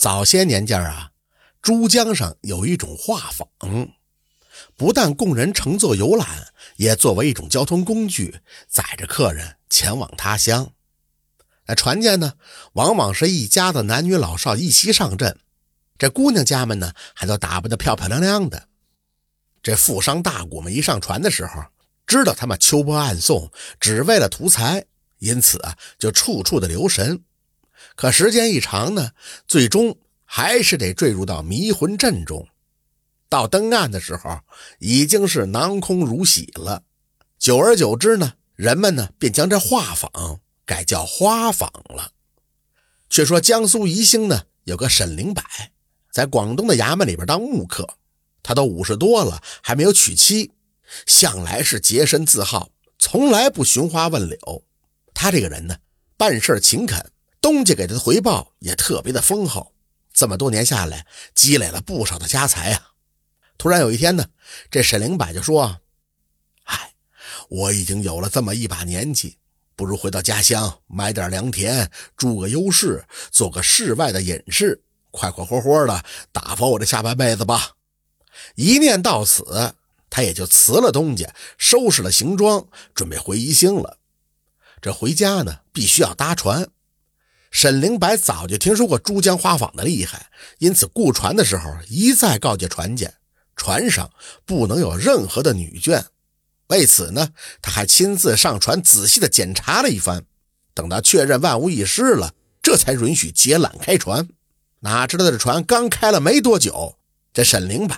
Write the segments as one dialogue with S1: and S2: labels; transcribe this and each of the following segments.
S1: 早些年间啊，珠江上有一种画舫，不但供人乘坐游览，也作为一种交通工具，载着客人前往他乡。那船家呢，往往是一家子男女老少一齐上阵，这姑娘家们呢，还都打扮得漂漂亮亮的。这富商大贾们一上船的时候，知道他们秋波暗送，只为了图财，因此啊，就处处的留神。可时间一长呢，最终还是得坠入到迷魂阵中。到登岸的时候，已经是囊空如洗了。久而久之呢，人们呢便将这画舫改叫花舫了。却说江苏宜兴呢，有个沈灵柏，在广东的衙门里边当木刻，他都五十多了，还没有娶妻。向来是洁身自好，从来不寻花问柳。他这个人呢，办事勤恳，东家给他的回报也特别的丰厚。这么多年下来，积累了不少的家财啊。突然有一天呢，这沈灵柏就说：“哎，我已经有了这么一把年纪，不如回到家乡买点良田，住个优室，做个世外的隐士，快快活活的打发我这下半辈子吧。”一念到此。他也就辞了东家，收拾了行装，准备回宜兴了。这回家呢，必须要搭船。沈灵白早就听说过珠江花舫的厉害，因此雇船的时候一再告诫船家，船上不能有任何的女眷。为此呢，他还亲自上船仔细的检查了一番。等到确认万无一失了，这才允许解缆开船。哪知道这船刚开了没多久。这沈灵柏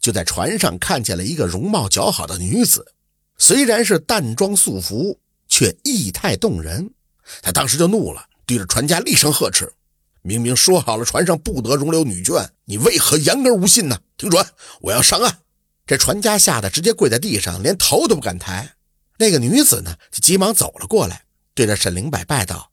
S1: 就在船上看见了一个容貌姣好的女子，虽然是淡妆素服，却意态动人。他当时就怒了，对着船家厉声呵斥：“明明说好了船上不得容留女眷，你为何言而无信呢？停船！我要上岸！”这船家吓得直接跪在地上，连头都不敢抬。那个女子呢，就急忙走了过来，对着沈灵柏拜道：“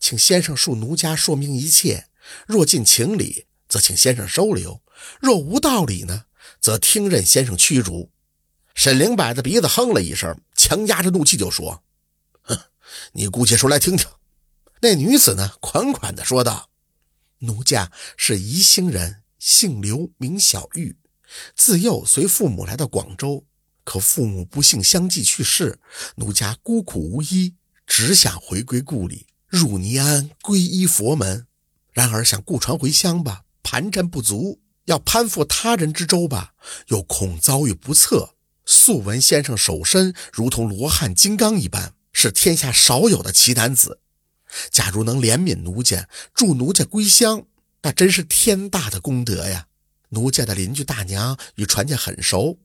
S1: 请先生恕奴家说明一切，若尽情理，则请先生收留。”若无道理呢，则听任先生驱逐。沈灵柏的鼻子哼了一声，强压着怒气就说：“哼，你姑且说来听听。”那女子呢，款款的说道：“奴家是宜兴人，姓刘，名小玉。自幼随父母来到广州，可父母不幸相继去世，奴家孤苦无依，只想回归故里，入尼庵皈依佛门。然而想雇船回乡吧，盘缠不足。”要攀附他人之舟吧，又恐遭遇不测。素闻先生手身如同罗汉金刚一般，是天下少有的奇男子。假如能怜悯奴家，助奴家归乡，那真是天大的功德呀！奴家的邻居大娘与船家很熟，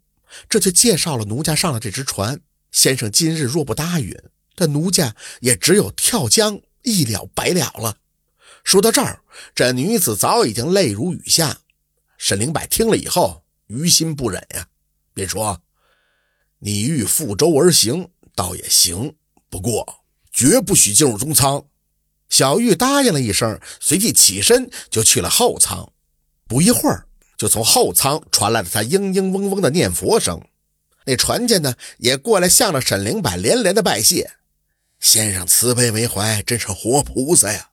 S1: 这就介绍了奴家上了这只船。先生今日若不答应，这奴家也只有跳江一了百了了。说到这儿，这女子早已经泪如雨下。沈灵柏听了以后，于心不忍呀，便说：“你欲覆舟而行，倒也行，不过绝不许进入中舱。”小玉答应了一声，随即起身就去了后舱。不一会儿，就从后舱传来了他嘤嘤嗡嗡的念佛声。那船家呢，也过来向着沈灵柏连连的拜谢：“先生慈悲为怀，真是活菩萨呀！”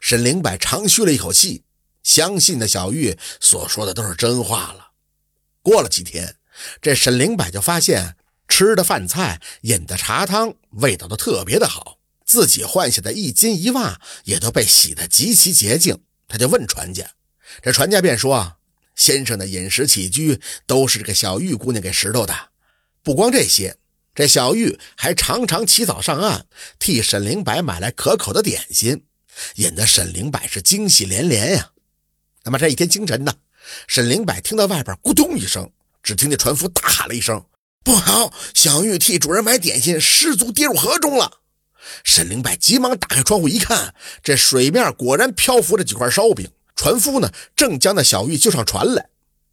S1: 沈灵柏长吁了一口气。相信的小玉所说的都是真话了。过了几天，这沈灵柏就发现吃的饭菜、饮的茶汤味道都特别的好，自己换下的一金一袜也都被洗得极其洁净。他就问船家，这船家便说啊：“先生的饮食起居都是这个小玉姑娘给拾掇的。不光这些，这小玉还常常起早上岸，替沈灵柏买来可口的点心，引得沈灵柏是惊喜连连呀。”那么这一天清晨呢，沈灵柏听到外边咕咚一声，只听见船夫大喊了一声：“不好！小玉替主人买点心，失足跌入河中了。”沈灵柏急忙打开窗户一看，这水面果然漂浮着几块烧饼。船夫呢，正将那小玉救上船来。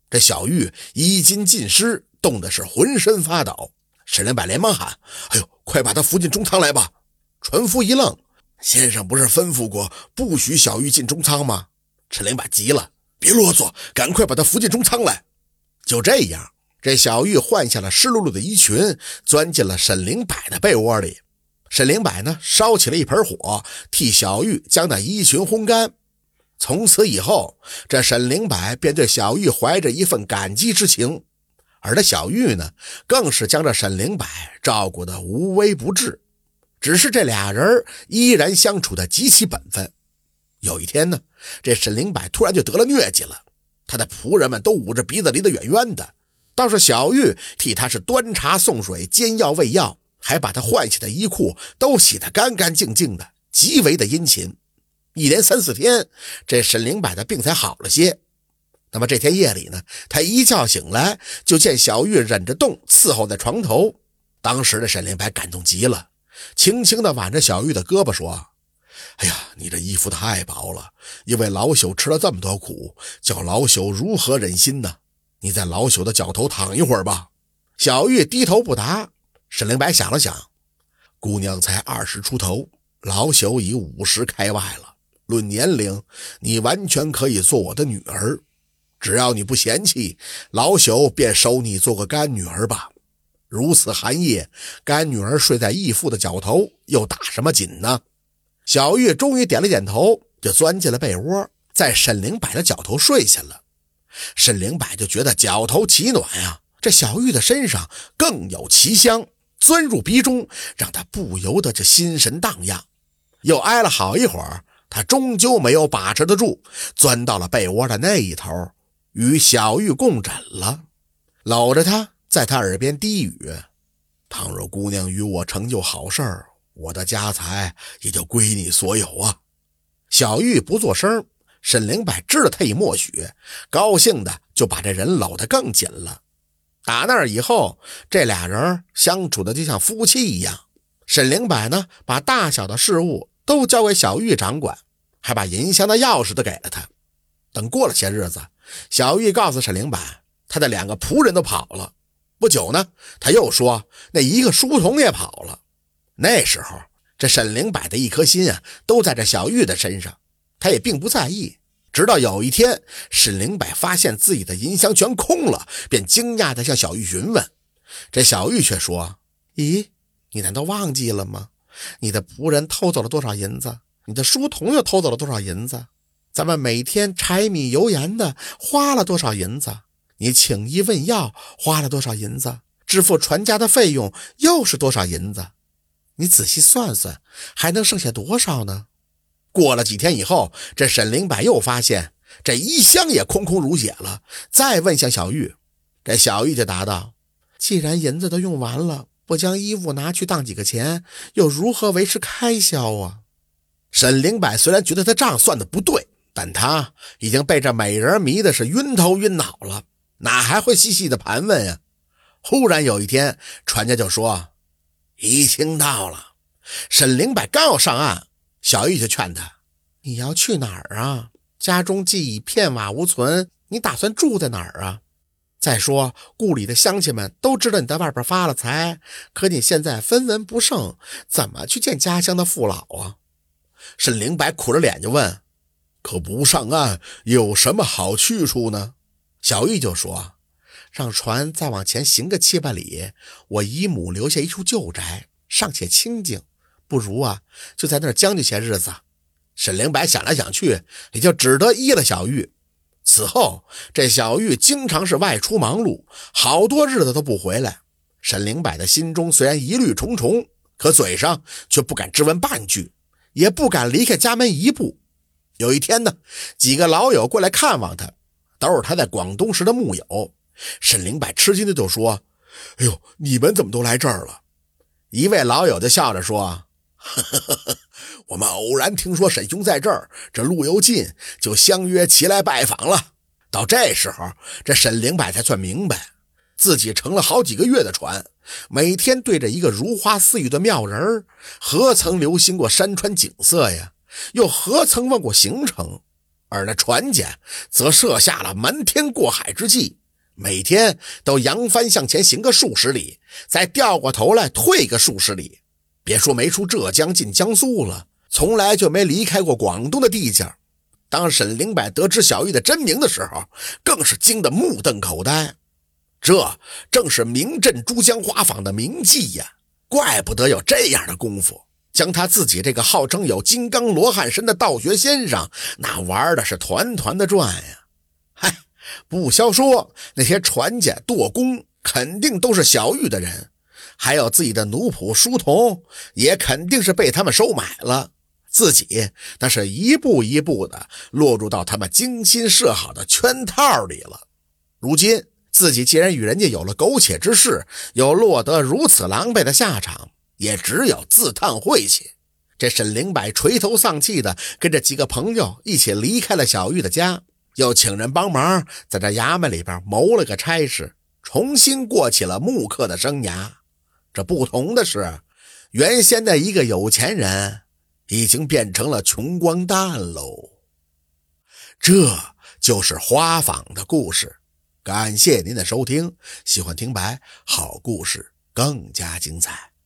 S1: 这小玉衣襟尽湿，冻得是浑身发抖。沈灵柏连忙喊：“哎呦，快把他扶进中舱来吧！”船夫一愣：“先生不是吩咐过不许小玉进中舱吗？”陈灵柏急了：“别啰嗦，赶快把他扶进中舱来！”就这样，这小玉换下了湿漉漉的衣裙，钻进了沈灵柏的被窝里。沈灵柏呢，烧起了一盆火，替小玉将那衣裙烘干。从此以后，这沈灵柏便对小玉怀着一份感激之情，而这小玉呢，更是将这沈灵柏照顾得无微不至。只是这俩人依然相处的极其本分。有一天呢，这沈灵柏突然就得了疟疾了，他的仆人们都捂着鼻子离得远远的，倒是小玉替他是端茶送水、煎药喂药，还把他换下的衣裤都洗得干干净净的，极为的殷勤。一连三四天，这沈灵柏的病才好了些。那么这天夜里呢，他一觉醒来，就见小玉忍着冻伺候在床头。当时的沈灵柏感动极了，轻轻地挽着小玉的胳膊说：“哎呀，你这衣服太薄了，因为老朽吃了这么多苦，叫老朽如何忍心呢？你在老朽的脚头躺一会儿吧。”小玉低头不答。沈灵柏想了想，姑娘才二十出头，老朽已五十开外了。论年龄，你完全可以做我的女儿，只要你不嫌弃，老朽便收你做个干女儿吧。如此寒夜，干女儿睡在义父的脚头，又打什么紧呢？小玉终于点了点头，就钻进了被窝，在沈灵柏的脚头睡下了。沈灵柏就觉得脚头奇暖呀，这小玉的身上更有奇香，钻入鼻中，让他不由得这心神荡漾。又挨了好一会儿。他终究没有把持得住，钻到了被窝的那一头，与小玉共枕了，搂着她，在她耳边低语：“倘若姑娘与我成就好事儿，我的家财也就归你所有啊。”小玉不作声，沈灵柏知道他已默许，高兴的就把这人搂得更紧了。打那以后，这俩人相处的就像夫妻一样。沈灵柏呢，把大小的事物。都交给小玉掌管，还把银箱的钥匙都给了他。等过了些日子，小玉告诉沈灵柏，他的两个仆人都跑了。不久呢，他又说那一个书童也跑了。那时候，这沈灵柏的一颗心啊，都在这小玉的身上，他也并不在意。直到有一天，沈灵柏发现自己的银箱全空了，便惊讶地向小玉询问。这小玉却说：“咦，你难道忘记了吗？”你的仆人偷走了多少银子？你的书童又偷走了多少银子？咱们每天柴米油盐的花了多少银子？你请医问药花了多少银子？支付传家的费用又是多少银子？你仔细算算，还能剩下多少呢？过了几天以后，这沈灵柏又发现这衣箱也空空如也了。再问向小玉，这小玉就答道：“既然银子都用完了。”不将衣物拿去当几个钱，又如何维持开销啊？沈灵柏虽然觉得他账算的不对，但他已经被这美人迷的是晕头晕脑了，哪还会细细的盘问呀？忽然有一天，船家就说：“怡清到了。”沈灵柏刚要上岸，小玉就劝他：“你要去哪儿啊？家中既已片瓦无存，你打算住在哪儿啊？”再说，故里的乡亲们都知道你在外边发了财，可你现在分文不剩，怎么去见家乡的父老啊？沈灵白苦着脸就问：“可不上岸有什么好去处呢？”小玉就说：“让船再往前行个七八里，我姨母留下一处旧宅，尚且清静，不如啊，就在那儿将就些日子。”沈灵柏想来想去，也就只得依了小玉。此后，这小玉经常是外出忙碌，好多日子都不回来。沈灵柏的心中虽然疑虑重重，可嘴上却不敢质问半句，也不敢离开家门一步。有一天呢，几个老友过来看望他，都是他在广东时的木友。沈灵柏吃惊的就说：“哎呦，你们怎么都来这儿了？”一位老友就笑着说。呵呵呵呵，我们偶然听说沈兄在这儿，这路又近，就相约齐来拜访了。到这时候，这沈灵柏才算明白，自己乘了好几个月的船，每天对着一个如花似玉的妙人儿何曾留心过山川景色呀？又何曾问过行程？而那船家则设下了瞒天过海之计，每天都扬帆向前行个数十里，再掉过头来退个数十里。别说没出浙江进江苏了，从来就没离开过广东的地界。当沈灵柏得知小玉的真名的时候，更是惊得目瞪口呆。这正是名震珠江花坊的名妓呀！怪不得有这样的功夫。将他自己这个号称有金刚罗汉身的道学先生，那玩的是团团的转呀！嗨，不消说，那些传家舵工肯定都是小玉的人，还有自己的奴仆书童，也肯定是被他们收买了。自己那是一步一步的落入到他们精心设好的圈套里了。如今自己既然与人家有了苟且之事，又落得如此狼狈的下场。也只有自叹晦气。这沈灵柏垂头丧气的跟着几个朋友一起离开了小玉的家，又请人帮忙在这衙门里边谋了个差事，重新过起了木刻的生涯。这不同的是，原先的一个有钱人，已经变成了穷光蛋喽。这就是花坊的故事。感谢您的收听，喜欢听白好故事更加精彩。